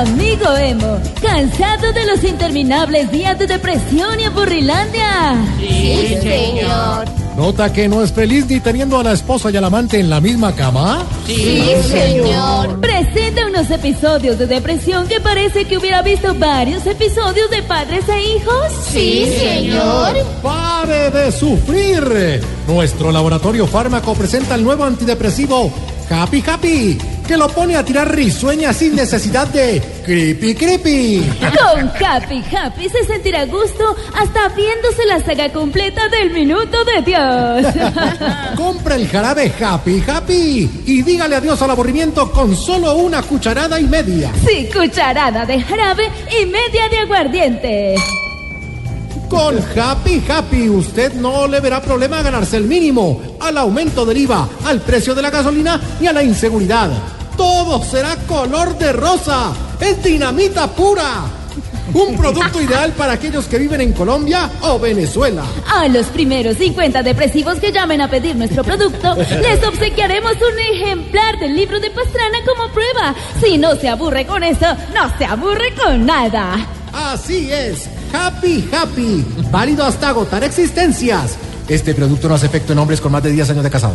Amigo emo, ¿cansado de los interminables días de depresión y aburrilandia? Sí, señor. ¿Nota que no es feliz ni teniendo a la esposa y al amante en la misma cama? Sí, señor. Presenta unos episodios de depresión que parece que hubiera visto varios episodios de padres e hijos. Sí, señor. ¡Pare de sufrir! Nuestro laboratorio fármaco presenta el nuevo antidepresivo Happy Happy, que lo pone a tirar risueñas sin necesidad de creepy creepy. Con Happy Happy se sentirá a gusto hasta viéndose la saga completa del Minuto de Dios. Compra el jarabe Happy Happy y dígale adiós al aburrimiento con solo una cucharada y media. Sí, cucharada de jarabe y media de aguardiente. Con Happy Happy usted no le verá problema a ganarse el mínimo, al aumento del IVA, al precio de la gasolina y a la inseguridad. Todo será color de rosa. Es dinamita pura. Un producto ideal para aquellos que viven en Colombia o Venezuela. A los primeros 50 depresivos que llamen a pedir nuestro producto, les obsequiaremos un ejemplar del libro de Pastrana como prueba. Si no se aburre con eso, no se aburre con nada. Así es. Happy Happy. Válido hasta agotar existencias. Este producto no hace efecto en hombres con más de 10 años de casado.